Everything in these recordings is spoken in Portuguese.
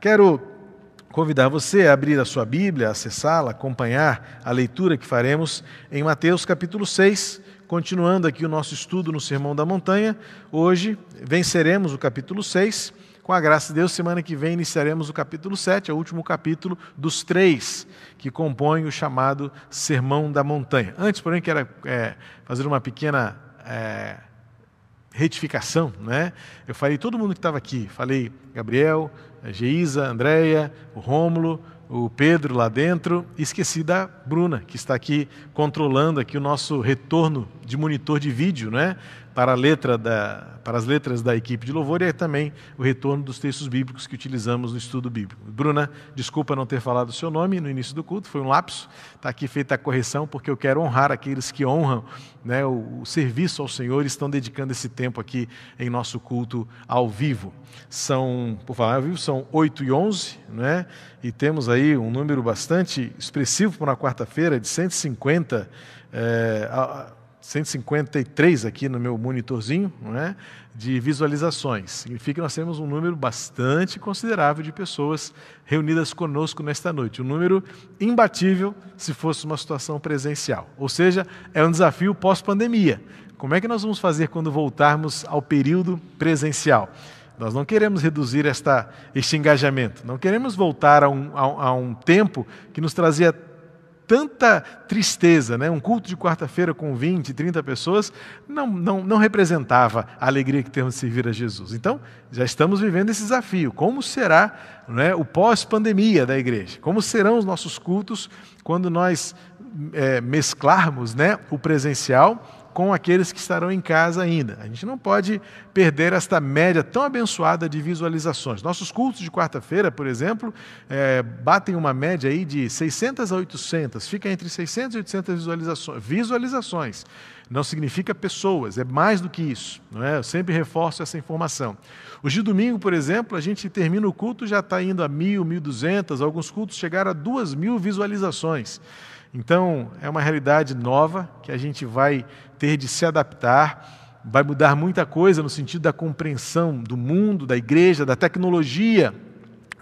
Quero convidar você a abrir a sua Bíblia, acessá-la, acompanhar a leitura que faremos em Mateus capítulo 6, continuando aqui o nosso estudo no Sermão da Montanha. Hoje venceremos o capítulo 6. Com a graça de Deus, semana que vem iniciaremos o capítulo 7, é o último capítulo dos três que compõem o chamado Sermão da Montanha. Antes, porém, quero é, fazer uma pequena é, retificação. Né? Eu falei todo mundo que estava aqui, falei Gabriel, Geisa, Andréia, o Rômulo, o Pedro lá dentro, esqueci da Bruna, que está aqui controlando aqui o nosso retorno de monitor de vídeo, né? Para, da, para as letras da equipe de louvor e é também o retorno dos textos bíblicos que utilizamos no estudo bíblico. Bruna, desculpa não ter falado o seu nome no início do culto, foi um lapso. Está aqui feita a correção, porque eu quero honrar aqueles que honram né, o, o serviço ao Senhor e estão dedicando esse tempo aqui em nosso culto ao vivo. São, por falar ao vivo, são 8 e 11, né, e temos aí um número bastante expressivo para uma quarta-feira, de 150. É, a, 153 aqui no meu monitorzinho, não é? de visualizações. Significa que nós temos um número bastante considerável de pessoas reunidas conosco nesta noite. Um número imbatível se fosse uma situação presencial. Ou seja, é um desafio pós-pandemia. Como é que nós vamos fazer quando voltarmos ao período presencial? Nós não queremos reduzir esta, este engajamento, não queremos voltar a um, a, a um tempo que nos trazia tanta tristeza. Né? Um culto de quarta-feira com 20, 30 pessoas não, não, não representava a alegria que temos de servir a Jesus. Então, já estamos vivendo esse desafio. Como será né, o pós-pandemia da igreja? Como serão os nossos cultos quando nós é, mesclarmos né, o presencial com aqueles que estarão em casa ainda. A gente não pode perder esta média tão abençoada de visualizações. Nossos cultos de quarta-feira, por exemplo, é, batem uma média aí de 600 a 800, fica entre 600 e 800 visualizações. visualizações. Não significa pessoas, é mais do que isso. Não é? Eu sempre reforço essa informação. Hoje de domingo, por exemplo, a gente termina o culto, já está indo a mil, mil duzentas, alguns cultos chegaram a duas mil visualizações. Então, é uma realidade nova que a gente vai ter de se adaptar, vai mudar muita coisa no sentido da compreensão do mundo, da igreja, da tecnologia.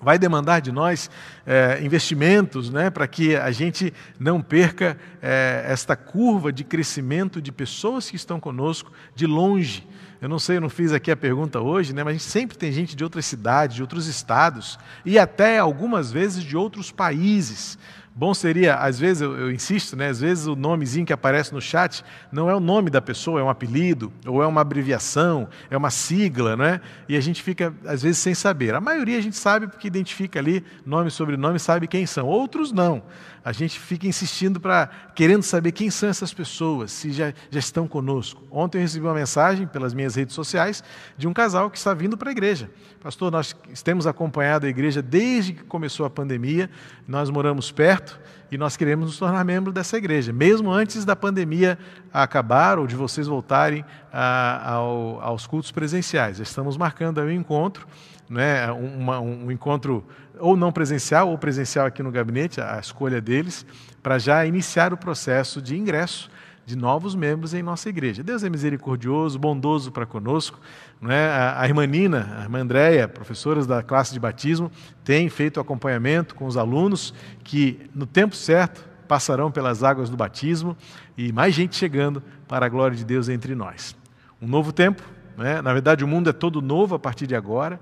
Vai demandar de nós é, investimentos né, para que a gente não perca é, esta curva de crescimento de pessoas que estão conosco de longe. Eu não sei, eu não fiz aqui a pergunta hoje, né, mas sempre tem gente de outras cidades, de outros estados e até algumas vezes de outros países. Bom seria, às vezes, eu, eu, insisto, né, às vezes o nomezinho que aparece no chat não é o nome da pessoa, é um apelido, ou é uma abreviação, é uma sigla, né? E a gente fica, às vezes, sem saber. A maioria a gente sabe porque identifica ali nome e sobrenome, sabe quem são. Outros não a gente fica insistindo para querendo saber quem são essas pessoas, se já, já estão conosco. Ontem eu recebi uma mensagem pelas minhas redes sociais de um casal que está vindo para a igreja. Pastor, nós temos acompanhado a igreja desde que começou a pandemia, nós moramos perto e nós queremos nos tornar membro dessa igreja, mesmo antes da pandemia acabar ou de vocês voltarem a, ao, aos cultos presenciais. Estamos marcando aí um encontro, né, uma, um encontro ou não presencial ou presencial aqui no gabinete, a escolha deles, para já iniciar o processo de ingresso de novos membros em nossa igreja. Deus é misericordioso, bondoso para conosco. Não é? A, a irmã Nina, a irmã Andréia, professoras da classe de batismo, têm feito acompanhamento com os alunos que, no tempo certo, passarão pelas águas do batismo e mais gente chegando para a glória de Deus entre nós. Um novo tempo, né? na verdade, o mundo é todo novo a partir de agora.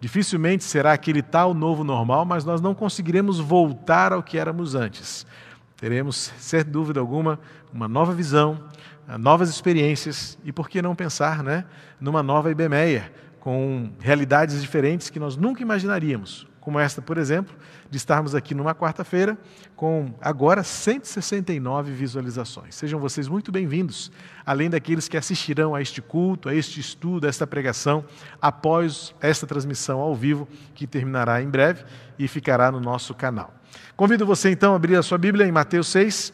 Dificilmente será aquele tal novo normal, mas nós não conseguiremos voltar ao que éramos antes. Teremos, sem dúvida alguma, uma nova visão, novas experiências e, por que não pensar né, numa nova IBMEA, com realidades diferentes que nós nunca imaginaríamos como esta, por exemplo, de estarmos aqui numa quarta-feira com agora 169 visualizações. Sejam vocês muito bem-vindos, além daqueles que assistirão a este culto, a este estudo, a esta pregação, após esta transmissão ao vivo, que terminará em breve e ficará no nosso canal. Convido você então a abrir a sua Bíblia em Mateus 6,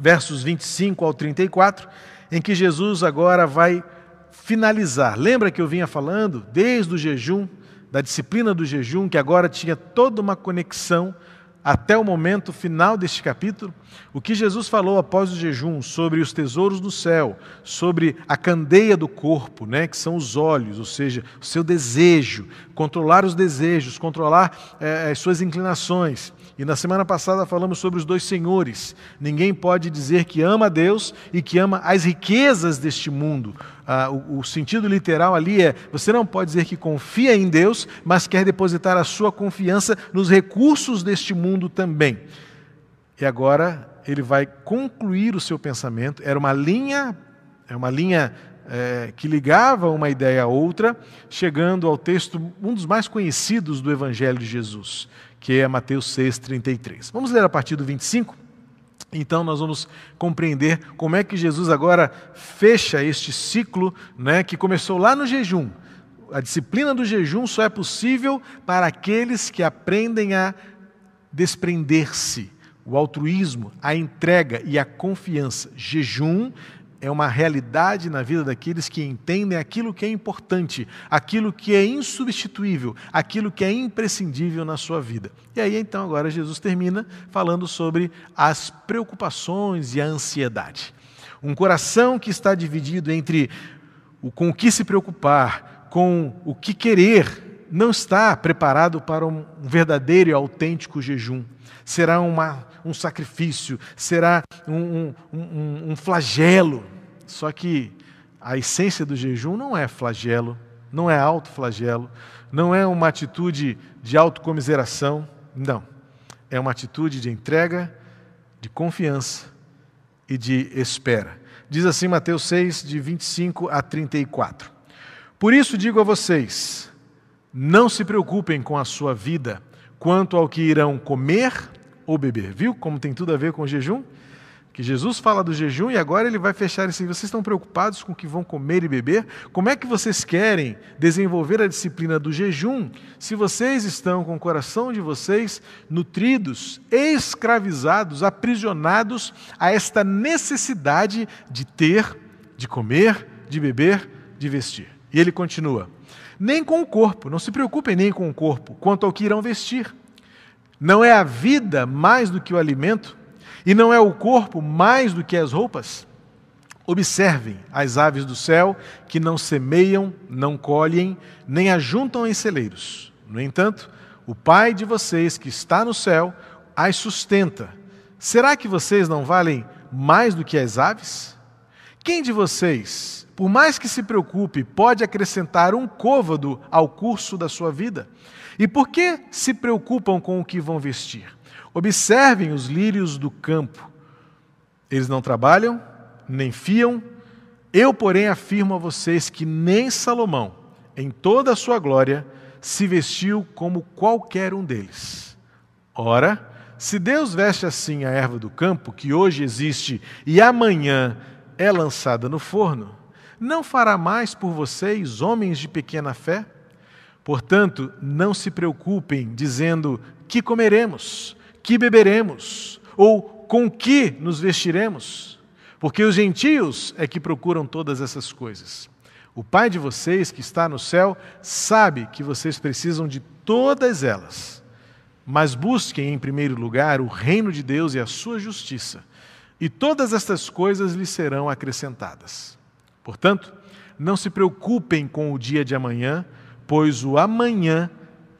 versos 25 ao 34, em que Jesus agora vai finalizar. Lembra que eu vinha falando desde o jejum da disciplina do jejum, que agora tinha toda uma conexão até o momento final deste capítulo, o que Jesus falou após o jejum sobre os tesouros do céu, sobre a candeia do corpo, né, que são os olhos, ou seja, o seu desejo, controlar os desejos, controlar é, as suas inclinações. E na semana passada falamos sobre os dois senhores. Ninguém pode dizer que ama a Deus e que ama as riquezas deste mundo. Ah, o, o, sentido literal ali é: você não pode dizer que confia em Deus, mas quer depositar a sua confiança nos recursos deste mundo também. E agora ele vai concluir o seu pensamento. Era uma linha, é uma linha é, que ligava uma ideia a outra, chegando ao texto, um dos mais conhecidos do Evangelho de Jesus, que é Mateus 6,33. Vamos ler a partir do 25? Então nós vamos compreender como é que Jesus agora fecha este ciclo né, que começou lá no jejum. A disciplina do jejum só é possível para aqueles que aprendem a desprender-se, o altruísmo, a entrega e a confiança. Jejum é uma realidade na vida daqueles que entendem aquilo que é importante, aquilo que é insubstituível, aquilo que é imprescindível na sua vida. E aí então agora Jesus termina falando sobre as preocupações e a ansiedade. Um coração que está dividido entre o com o que se preocupar, com o que querer, não está preparado para um verdadeiro e autêntico jejum. Será uma um sacrifício, será um, um, um, flagelo. Só que a essência do jejum não é flagelo, não é autoflagelo, não é uma atitude de autocomiseração, não. É uma atitude de entrega, de confiança e de espera. Diz assim Mateus 6, de 25 a 34. Por isso digo a vocês: não se preocupem com a sua vida, quanto ao que irão comer ou beber. Viu como tem tudo a ver com o jejum? Que Jesus fala do jejum e agora ele vai fechar assim: vocês estão preocupados com o que vão comer e beber? Como é que vocês querem desenvolver a disciplina do jejum se vocês estão com o coração de vocês nutridos, escravizados, aprisionados a esta necessidade de ter, de comer, de beber, de vestir? E ele continua: nem com o corpo, não se preocupem nem com o corpo, quanto ao que irão vestir. Não é a vida mais do que o alimento? E não é o corpo mais do que as roupas? Observem as aves do céu, que não semeiam, não colhem, nem ajuntam em celeiros. No entanto, o Pai de vocês que está no céu as sustenta. Será que vocês não valem mais do que as aves? Quem de vocês, por mais que se preocupe, pode acrescentar um côvado ao curso da sua vida? E por que se preocupam com o que vão vestir? Observem os lírios do campo. Eles não trabalham, nem fiam. Eu, porém, afirmo a vocês que nem Salomão, em toda a sua glória, se vestiu como qualquer um deles. Ora, se Deus veste assim a erva do campo, que hoje existe e amanhã é lançada no forno, não fará mais por vocês, homens de pequena fé? Portanto, não se preocupem dizendo que comeremos, que beberemos ou com que nos vestiremos, porque os gentios é que procuram todas essas coisas. O Pai de vocês que está no céu sabe que vocês precisam de todas elas. Mas busquem em primeiro lugar o reino de Deus e a sua justiça, e todas estas coisas lhes serão acrescentadas. Portanto, não se preocupem com o dia de amanhã, pois o amanhã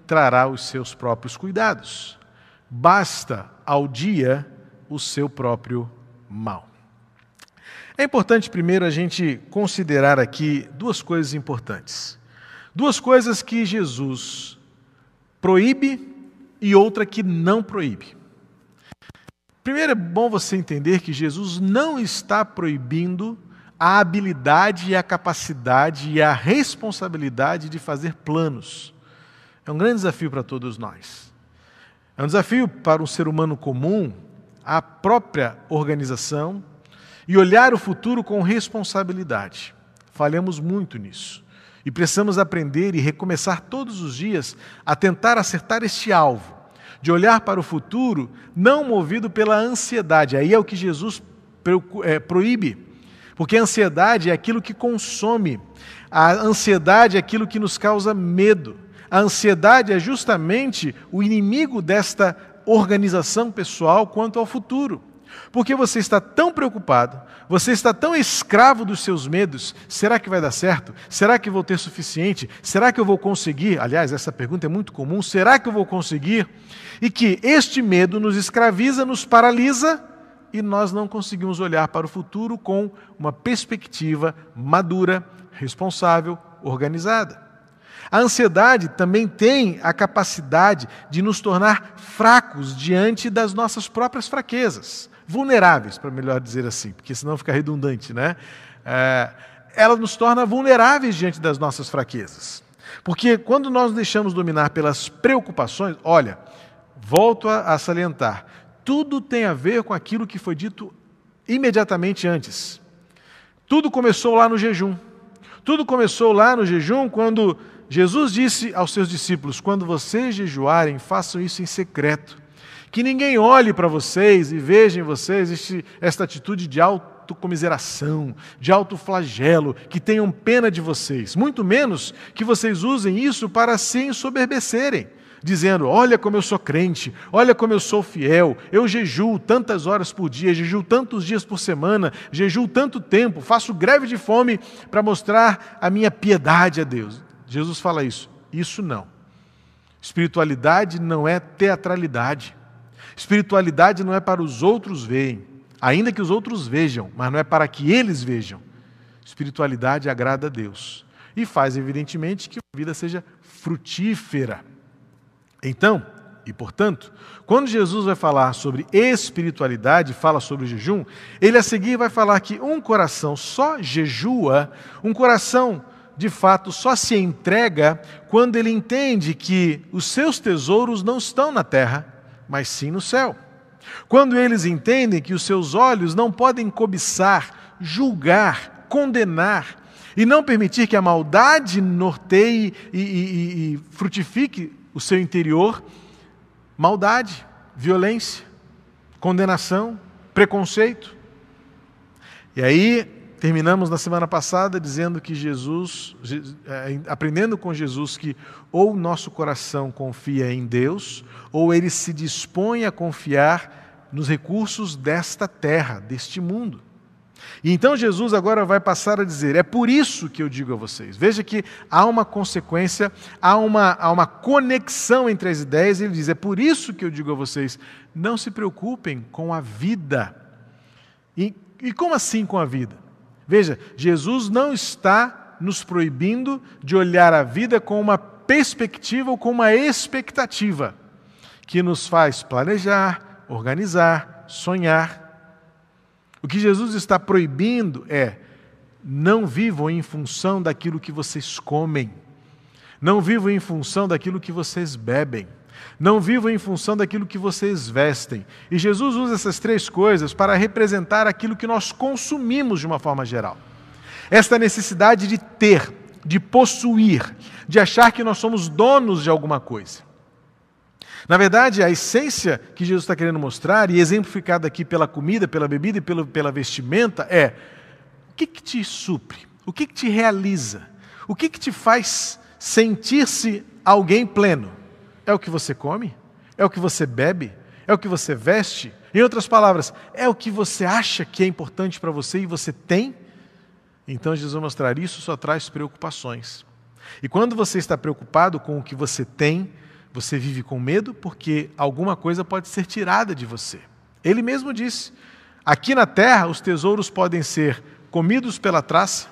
trará os seus próprios cuidados. Basta ao dia o seu próprio mal. É importante primeiro a gente considerar aqui duas coisas importantes. Duas coisas que Jesus proíbe e outra que não proíbe. Primeiro é bom você entender que Jesus não está proibindo a habilidade e a capacidade e a responsabilidade de fazer planos. É um grande desafio para todos nós. É um desafio para um ser humano comum a própria organização e olhar o futuro com responsabilidade. Falhamos muito nisso. E precisamos aprender e recomeçar todos os dias a tentar acertar este alvo, de olhar para o futuro não movido pela ansiedade. Aí é o que Jesus é, proíbe porque a ansiedade é aquilo que consome, a ansiedade é aquilo que nos causa medo. A ansiedade é justamente o inimigo desta organização pessoal quanto ao futuro. Porque você está tão preocupado, você está tão escravo dos seus medos. Será que vai dar certo? Será que vou ter suficiente? Será que eu vou conseguir? Aliás, essa pergunta é muito comum: será que eu vou conseguir? E que este medo nos escraviza, nos paralisa e nós não conseguimos olhar para o futuro com uma perspectiva madura, responsável, organizada. A ansiedade também tem a capacidade de nos tornar fracos diante das nossas próprias fraquezas vulneráveis, para melhor dizer assim, porque senão fica redundante, né? É, ela nos torna vulneráveis diante das nossas fraquezas. Porque quando nós deixamos dominar pelas preocupações, olha, volto a, a salientar, tudo tem a ver com aquilo que foi dito imediatamente antes. Tudo começou lá no jejum. Tudo começou lá no jejum quando Jesus disse aos seus discípulos: Quando vocês jejuarem, façam isso em secreto. Que ninguém olhe para vocês e veja em vocês este, esta atitude de autocomiseração, de autoflagelo, que tenham pena de vocês. Muito menos que vocês usem isso para se ensoberbecerem, dizendo: Olha como eu sou crente, olha como eu sou fiel, eu jejuo tantas horas por dia, jejuo tantos dias por semana, jejuo tanto tempo, faço greve de fome para mostrar a minha piedade a Deus. Jesus fala isso. Isso não. Espiritualidade não é teatralidade. Espiritualidade não é para os outros verem, ainda que os outros vejam, mas não é para que eles vejam. Espiritualidade agrada a Deus e faz, evidentemente, que a vida seja frutífera. Então, e portanto, quando Jesus vai falar sobre espiritualidade, fala sobre jejum, ele a seguir vai falar que um coração só jejua, um coração de fato só se entrega quando ele entende que os seus tesouros não estão na terra, mas sim no céu. Quando eles entendem que os seus olhos não podem cobiçar, julgar, condenar e não permitir que a maldade norteie e, e, e frutifique o seu interior, maldade, violência, condenação, preconceito. E aí Terminamos na semana passada dizendo que Jesus, é, aprendendo com Jesus que ou nosso coração confia em Deus, ou ele se dispõe a confiar nos recursos desta terra, deste mundo. E então Jesus agora vai passar a dizer: é por isso que eu digo a vocês. Veja que há uma consequência, há uma, há uma conexão entre as ideias, e ele diz: é por isso que eu digo a vocês, não se preocupem com a vida. E, e como assim com a vida? Veja, Jesus não está nos proibindo de olhar a vida com uma perspectiva ou com uma expectativa que nos faz planejar, organizar, sonhar. O que Jesus está proibindo é: não vivam em função daquilo que vocês comem, não vivam em função daquilo que vocês bebem não vivam em função daquilo que vocês vestem. E Jesus usa essas três coisas para representar aquilo que nós consumimos de uma forma geral. Esta necessidade de ter, de possuir, de achar que nós somos donos de alguma coisa. Na verdade, a essência que Jesus está querendo mostrar, e exemplificada aqui pela comida, pela bebida e pela, pela vestimenta, é o que, que te supre, o que, que te realiza, o que, que te faz sentir-se alguém pleno. É o que você come? É o que você bebe? É o que você veste? Em outras palavras, é o que você acha que é importante para você e você tem? Então Jesus vai mostrar isso só traz preocupações. E quando você está preocupado com o que você tem, você vive com medo porque alguma coisa pode ser tirada de você. Ele mesmo disse: aqui na terra os tesouros podem ser comidos pela traça,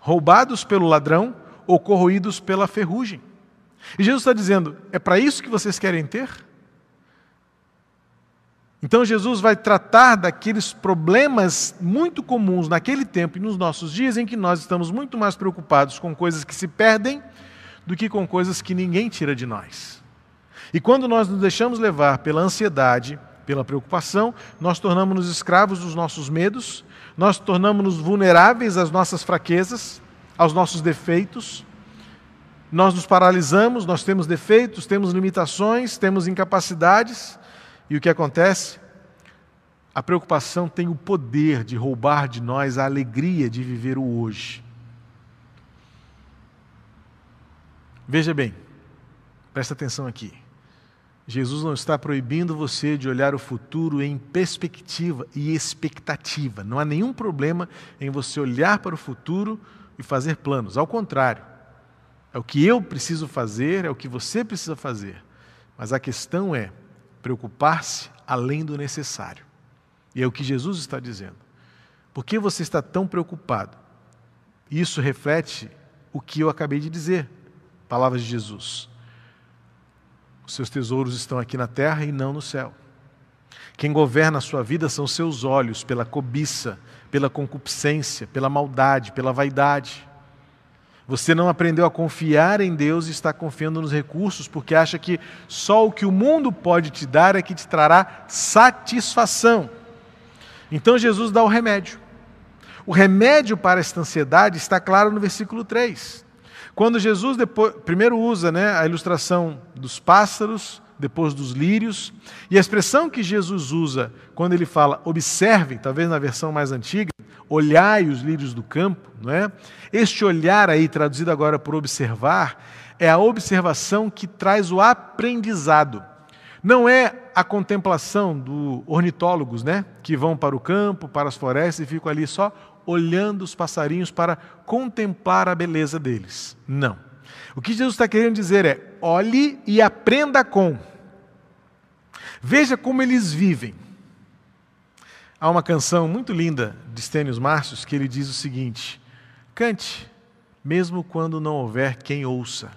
roubados pelo ladrão ou corroídos pela ferrugem. E Jesus está dizendo: é para isso que vocês querem ter? Então Jesus vai tratar daqueles problemas muito comuns naquele tempo e nos nossos dias em que nós estamos muito mais preocupados com coisas que se perdem do que com coisas que ninguém tira de nós. E quando nós nos deixamos levar pela ansiedade, pela preocupação, nós tornamos-nos escravos dos nossos medos, nós tornamos-nos vulneráveis às nossas fraquezas, aos nossos defeitos, nós nos paralisamos, nós temos defeitos, temos limitações, temos incapacidades, e o que acontece? A preocupação tem o poder de roubar de nós a alegria de viver o hoje. Veja bem, presta atenção aqui. Jesus não está proibindo você de olhar o futuro em perspectiva e expectativa. Não há nenhum problema em você olhar para o futuro e fazer planos. Ao contrário, é o que eu preciso fazer, é o que você precisa fazer. Mas a questão é preocupar-se além do necessário. E é o que Jesus está dizendo. Por que você está tão preocupado? Isso reflete o que eu acabei de dizer. Palavras de Jesus. Os seus tesouros estão aqui na terra e não no céu. Quem governa a sua vida são seus olhos, pela cobiça, pela concupiscência, pela maldade, pela vaidade. Você não aprendeu a confiar em Deus e está confiando nos recursos porque acha que só o que o mundo pode te dar é que te trará satisfação. Então Jesus dá o remédio. O remédio para esta ansiedade está claro no versículo 3. Quando Jesus depois, primeiro usa né, a ilustração dos pássaros, depois dos lírios, e a expressão que Jesus usa quando ele fala observem, talvez na versão mais antiga, olhai os lírios do campo, não é? Este olhar aí, traduzido agora por observar, é a observação que traz o aprendizado. Não é a contemplação dos ornitólogos, né, que vão para o campo, para as florestas e ficam ali só olhando os passarinhos para contemplar a beleza deles. Não. O que Jesus está querendo dizer é: olhe e aprenda com. Veja como eles vivem. Há uma canção muito linda de Stênios Márcios que ele diz o seguinte: cante, mesmo quando não houver quem ouça,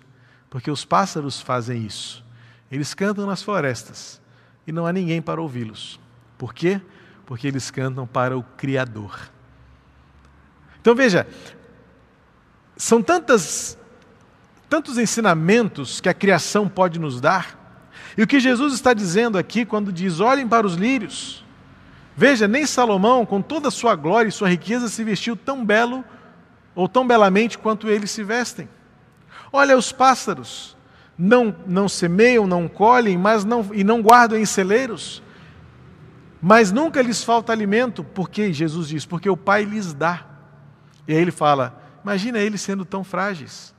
porque os pássaros fazem isso. Eles cantam nas florestas e não há ninguém para ouvi-los. Por quê? Porque eles cantam para o Criador. Então veja, são tantas, tantos ensinamentos que a criação pode nos dar, e o que Jesus está dizendo aqui quando diz: olhem para os lírios. Veja, nem Salomão, com toda a sua glória e sua riqueza, se vestiu tão belo ou tão belamente quanto eles se vestem. Olha os pássaros, não, não semeiam, não colhem, mas não, e não guardam em celeiros, mas nunca lhes falta alimento, porque Jesus diz, porque o Pai lhes dá. E aí ele fala: imagina eles sendo tão frágeis.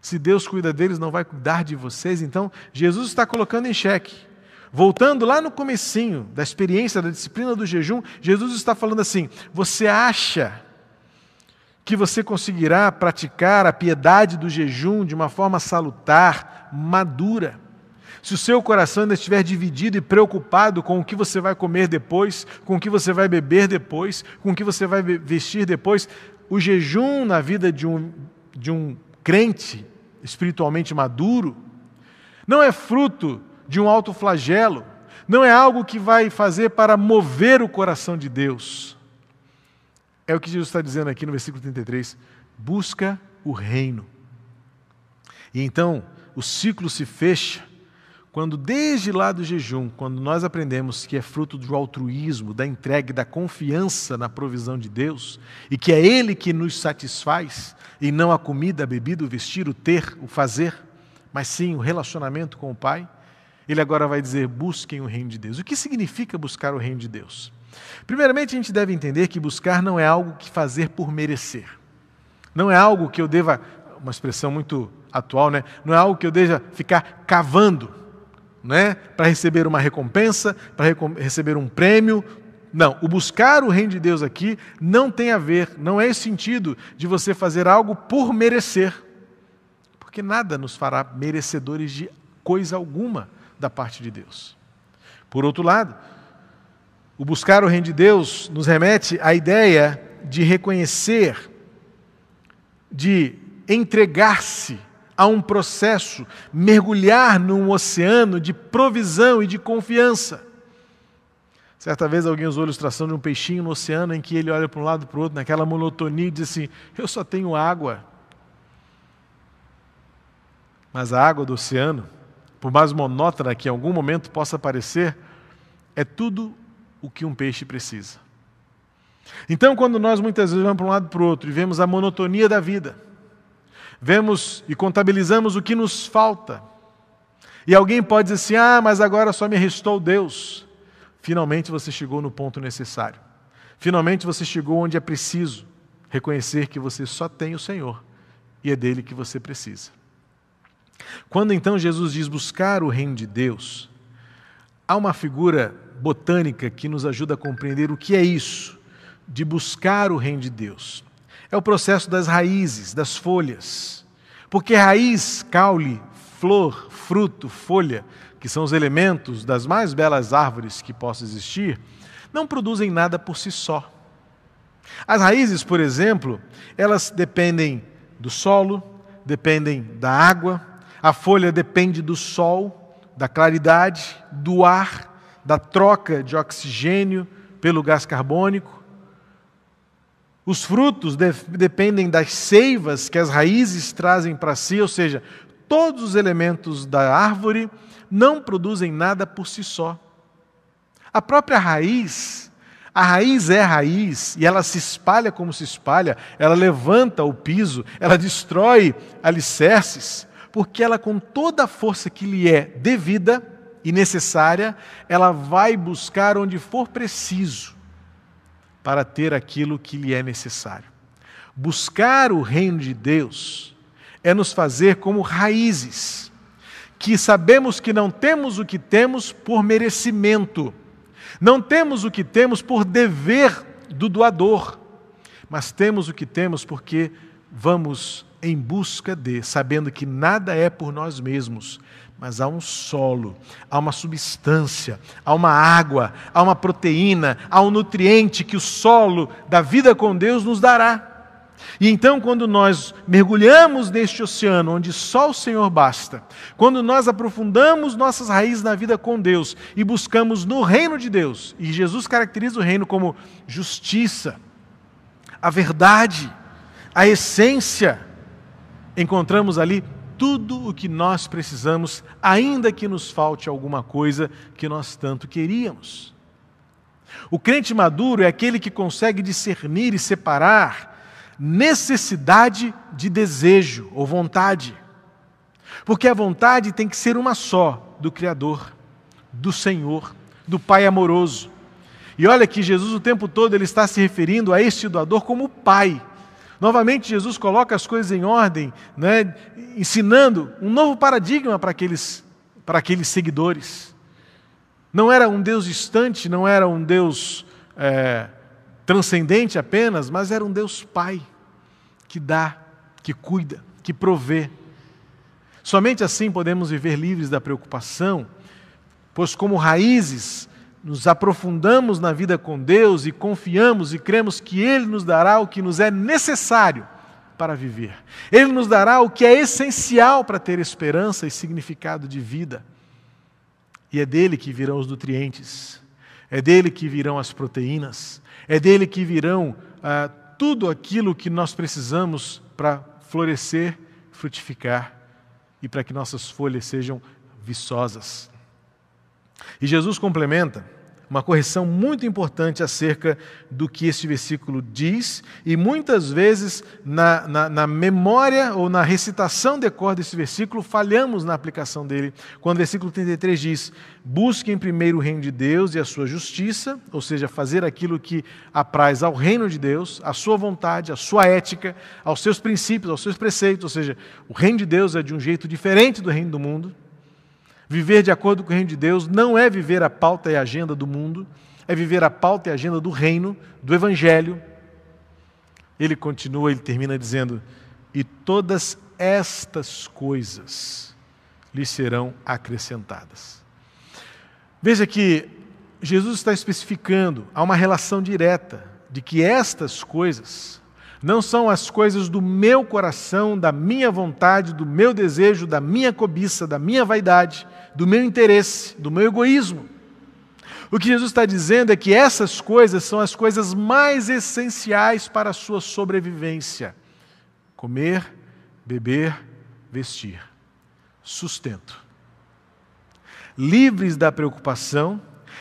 Se Deus cuida deles, não vai cuidar de vocês. Então, Jesus está colocando em xeque. Voltando lá no comecinho da experiência da disciplina do jejum, Jesus está falando assim: você acha que você conseguirá praticar a piedade do jejum de uma forma salutar, madura? Se o seu coração ainda estiver dividido e preocupado com o que você vai comer depois, com o que você vai beber depois, com o que você vai vestir depois, o jejum na vida de um, de um crente espiritualmente maduro não é fruto de um alto flagelo, não é algo que vai fazer para mover o coração de Deus. É o que Jesus está dizendo aqui no versículo 33. Busca o reino. E então o ciclo se fecha quando desde lá do jejum, quando nós aprendemos que é fruto do altruísmo, da entrega, da confiança na provisão de Deus, e que é Ele que nos satisfaz, e não a comida, a bebida, o vestir, o ter, o fazer, mas sim o relacionamento com o Pai, ele agora vai dizer: busquem o reino de Deus. O que significa buscar o reino de Deus? Primeiramente, a gente deve entender que buscar não é algo que fazer por merecer. Não é algo que eu deva, uma expressão muito atual, né? Não é algo que eu deva ficar cavando né? para receber uma recompensa, para receber um prêmio. Não, o buscar o reino de Deus aqui não tem a ver, não é esse sentido de você fazer algo por merecer, porque nada nos fará merecedores de coisa alguma da parte de Deus. Por outro lado, o buscar o reino de Deus nos remete à ideia de reconhecer, de entregar-se a um processo, mergulhar num oceano de provisão e de confiança. Certa vez alguém usou a ilustração de um peixinho no oceano em que ele olha para um lado e para o outro, naquela monotonia, e diz assim: Eu só tenho água. Mas a água do oceano, por mais monótona que em algum momento possa parecer, é tudo o que um peixe precisa. Então, quando nós muitas vezes vamos para um lado e para o outro e vemos a monotonia da vida, vemos e contabilizamos o que nos falta. E alguém pode dizer assim: ah, mas agora só me restou Deus. Finalmente você chegou no ponto necessário. Finalmente você chegou onde é preciso reconhecer que você só tem o Senhor e é dele que você precisa. Quando então Jesus diz buscar o reino de Deus, há uma figura botânica que nos ajuda a compreender o que é isso de buscar o reino de Deus. É o processo das raízes, das folhas. Porque raiz, caule, flor, fruto, folha, que são os elementos das mais belas árvores que possam existir, não produzem nada por si só. As raízes, por exemplo, elas dependem do solo, dependem da água, a folha depende do sol, da claridade, do ar, da troca de oxigênio pelo gás carbônico. Os frutos de dependem das seivas que as raízes trazem para si, ou seja, todos os elementos da árvore não produzem nada por si só. A própria raiz, a raiz é raiz e ela se espalha como se espalha, ela levanta o piso, ela destrói alicerces, porque ela, com toda a força que lhe é devida, e necessária, ela vai buscar onde for preciso para ter aquilo que lhe é necessário. Buscar o reino de Deus é nos fazer como raízes, que sabemos que não temos o que temos por merecimento, não temos o que temos por dever do doador, mas temos o que temos porque vamos em busca de, sabendo que nada é por nós mesmos, mas há um solo, há uma substância, há uma água, há uma proteína, há um nutriente que o solo da vida com Deus nos dará. E então, quando nós mergulhamos neste oceano onde só o Senhor basta, quando nós aprofundamos nossas raízes na vida com Deus e buscamos no reino de Deus, e Jesus caracteriza o reino como justiça, a verdade, a essência, encontramos ali tudo o que nós precisamos, ainda que nos falte alguma coisa que nós tanto queríamos. O crente maduro é aquele que consegue discernir e separar necessidade de desejo ou vontade. Porque a vontade tem que ser uma só, do Criador, do Senhor, do Pai amoroso. E olha que Jesus o tempo todo ele está se referindo a este doador como Pai. Novamente, Jesus coloca as coisas em ordem, né, ensinando um novo paradigma para aqueles, para aqueles seguidores. Não era um Deus distante, não era um Deus é, transcendente apenas, mas era um Deus Pai, que dá, que cuida, que provê. Somente assim podemos viver livres da preocupação, pois, como raízes nos aprofundamos na vida com Deus e confiamos e cremos que Ele nos dará o que nos é necessário para viver. Ele nos dará o que é essencial para ter esperança e significado de vida. E é dele que virão os nutrientes, é dele que virão as proteínas, é dele que virão ah, tudo aquilo que nós precisamos para florescer, frutificar e para que nossas folhas sejam viçosas. E Jesus complementa uma correção muito importante acerca do que este versículo diz, e muitas vezes na, na, na memória ou na recitação decor desse versículo falhamos na aplicação dele, quando o versículo 33 diz: Busquem primeiro o reino de Deus e a sua justiça, ou seja, fazer aquilo que apraz ao reino de Deus, a sua vontade, a sua ética, aos seus princípios, aos seus preceitos, ou seja, o reino de Deus é de um jeito diferente do reino do mundo. Viver de acordo com o reino de Deus não é viver a pauta e a agenda do mundo, é viver a pauta e a agenda do reino, do evangelho. Ele continua, ele termina dizendo: "E todas estas coisas lhe serão acrescentadas". Veja que Jesus está especificando, há uma relação direta de que estas coisas não são as coisas do meu coração, da minha vontade, do meu desejo, da minha cobiça, da minha vaidade, do meu interesse, do meu egoísmo. O que Jesus está dizendo é que essas coisas são as coisas mais essenciais para a sua sobrevivência: comer, beber, vestir, sustento. Livres da preocupação,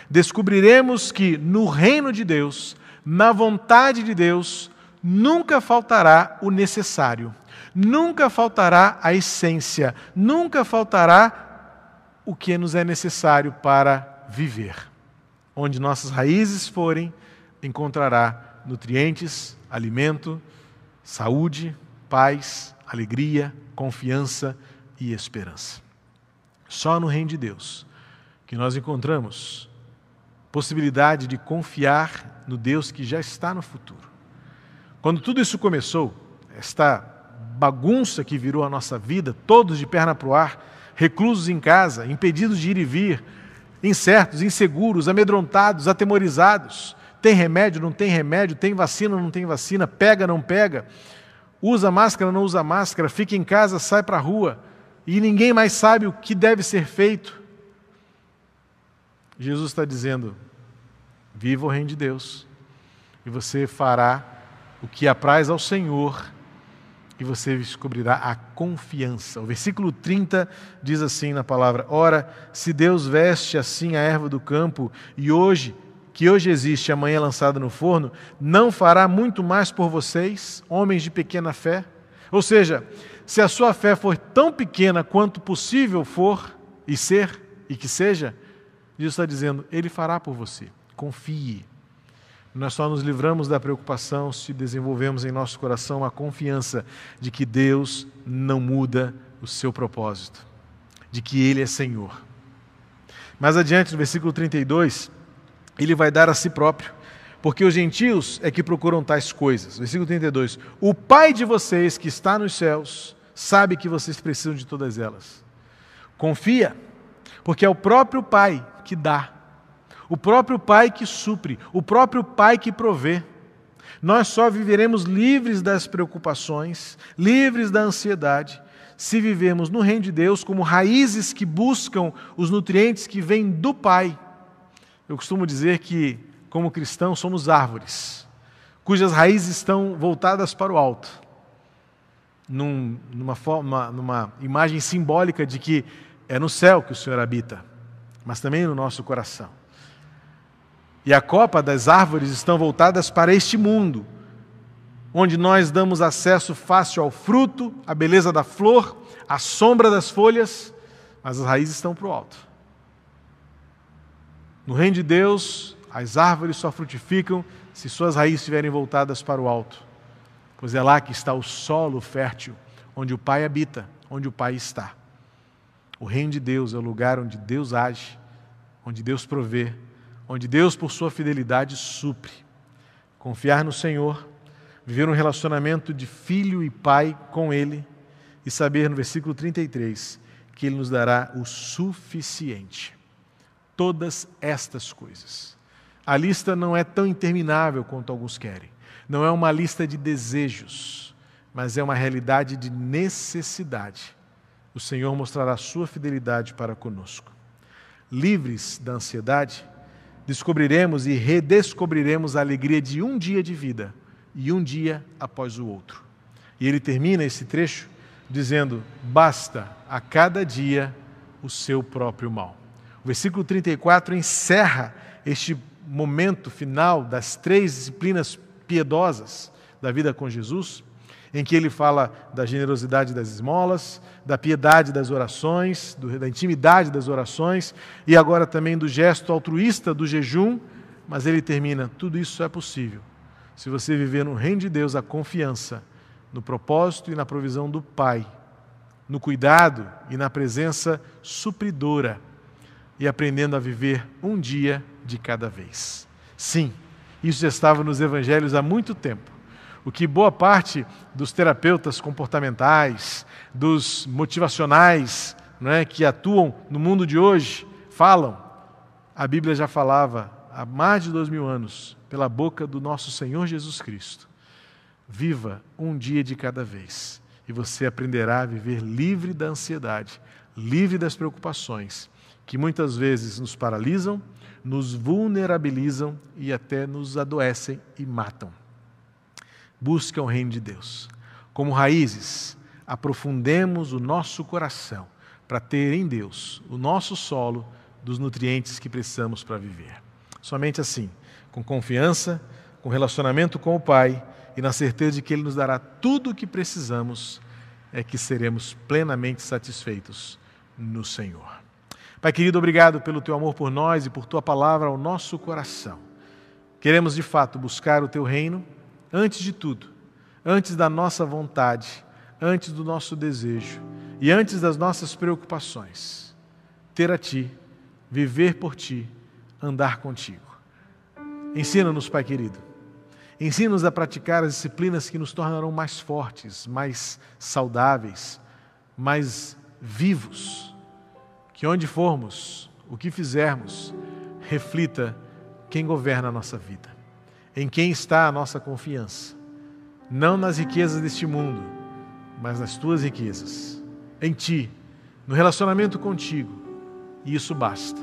descobriremos que no reino de Deus, na vontade de Deus, nunca faltará o necessário, nunca faltará a essência, nunca faltará o que nos é necessário para viver. Onde nossas raízes forem, encontrará nutrientes, alimento, saúde, paz, alegria, confiança e esperança. Só no reino de Deus que nós encontramos possibilidade de confiar no Deus que já está no futuro. Quando tudo isso começou, esta bagunça que virou a nossa vida, todos de perna para o ar, reclusos em casa, impedidos de ir e vir, incertos, inseguros, amedrontados, atemorizados. Tem remédio, não tem remédio, tem vacina, não tem vacina, pega, não pega, usa máscara, não usa máscara, fica em casa, sai para a rua e ninguém mais sabe o que deve ser feito. Jesus está dizendo: viva o reino de Deus e você fará o que apraz ao Senhor e você descobrirá a confiança. O versículo 30 diz assim na palavra: Ora, se Deus veste assim a erva do campo e hoje, que hoje existe, amanhã lançada no forno, não fará muito mais por vocês, homens de pequena fé? Ou seja, se a sua fé for tão pequena quanto possível for e ser e que seja, Jesus está dizendo, Ele fará por você. Confie. Nós só nos livramos da preocupação se desenvolvemos em nosso coração a confiança de que Deus não muda o seu propósito, de que Ele é Senhor. Mais adiante, no versículo 32, ele vai dar a si próprio, porque os gentios é que procuram tais coisas. Versículo 32: O Pai de vocês que está nos céus sabe que vocês precisam de todas elas. Confia, porque é o próprio Pai que dá o próprio Pai que supre, o próprio Pai que provê. Nós só viveremos livres das preocupações, livres da ansiedade, se vivermos no reino de Deus como raízes que buscam os nutrientes que vêm do Pai. Eu costumo dizer que, como cristãos, somos árvores, cujas raízes estão voltadas para o alto. Num, numa, forma, numa imagem simbólica de que é no céu que o Senhor habita, mas também no nosso coração. E a copa das árvores estão voltadas para este mundo, onde nós damos acesso fácil ao fruto, à beleza da flor, à sombra das folhas, mas as raízes estão para o alto. No reino de Deus, as árvores só frutificam se suas raízes estiverem voltadas para o alto, pois é lá que está o solo fértil, onde o Pai habita, onde o Pai está. O reino de Deus é o lugar onde Deus age, onde Deus provê, onde Deus, por sua fidelidade, supre. Confiar no Senhor, viver um relacionamento de filho e pai com Ele e saber, no versículo 33, que Ele nos dará o suficiente. Todas estas coisas. A lista não é tão interminável quanto alguns querem. Não é uma lista de desejos, mas é uma realidade de necessidade. O Senhor mostrará a sua fidelidade para conosco. Livres da ansiedade, descobriremos e redescobriremos a alegria de um dia de vida e um dia após o outro. E ele termina esse trecho dizendo: Basta a cada dia o seu próprio mal. O versículo 34 encerra este momento final das três disciplinas piedosas da vida com Jesus em que ele fala da generosidade das esmolas, da piedade das orações, do, da intimidade das orações e agora também do gesto altruísta do jejum, mas ele termina: tudo isso é possível se você viver no reino de Deus a confiança no propósito e na provisão do Pai, no cuidado e na presença supridora e aprendendo a viver um dia de cada vez. Sim, isso já estava nos evangelhos há muito tempo o que boa parte dos terapeutas comportamentais, dos motivacionais é, que atuam no mundo de hoje falam. A Bíblia já falava há mais de dois mil anos, pela boca do nosso Senhor Jesus Cristo. Viva um dia de cada vez e você aprenderá a viver livre da ansiedade, livre das preocupações, que muitas vezes nos paralisam, nos vulnerabilizam e até nos adoecem e matam busca o reino de Deus. Como raízes, aprofundemos o nosso coração para ter em Deus o nosso solo dos nutrientes que precisamos para viver. Somente assim, com confiança, com relacionamento com o Pai e na certeza de que Ele nos dará tudo o que precisamos, é que seremos plenamente satisfeitos no Senhor. Pai querido, obrigado pelo teu amor por nós e por tua palavra ao nosso coração. Queremos de fato buscar o teu reino antes de tudo, antes da nossa vontade, antes do nosso desejo e antes das nossas preocupações, ter a Ti viver por ti, andar contigo. Ensina-nos, Pai querido. Ensina-nos a praticar as disciplinas que nos tornarão mais fortes, mais saudáveis, mais vivos. Que onde formos, o que fizermos, reflita quem governa a nossa vida, em quem está a nossa confiança. Não nas riquezas deste mundo, mas nas tuas riquezas, em ti, no relacionamento contigo. E isso basta.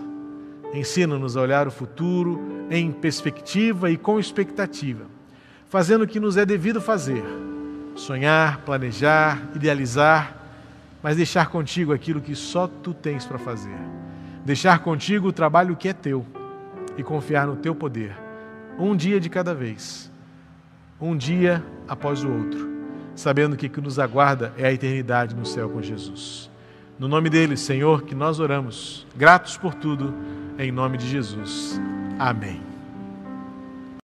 Ensina-nos a olhar o futuro em perspectiva e com expectativa, fazendo o que nos é devido fazer: sonhar, planejar, idealizar, mas deixar contigo aquilo que só tu tens para fazer. Deixar contigo o trabalho que é teu e confiar no teu poder, um dia de cada vez, um dia após o outro, sabendo que o que nos aguarda é a eternidade no céu com Jesus. No nome dele, Senhor, que nós oramos, gratos por tudo, em nome de Jesus. Amém.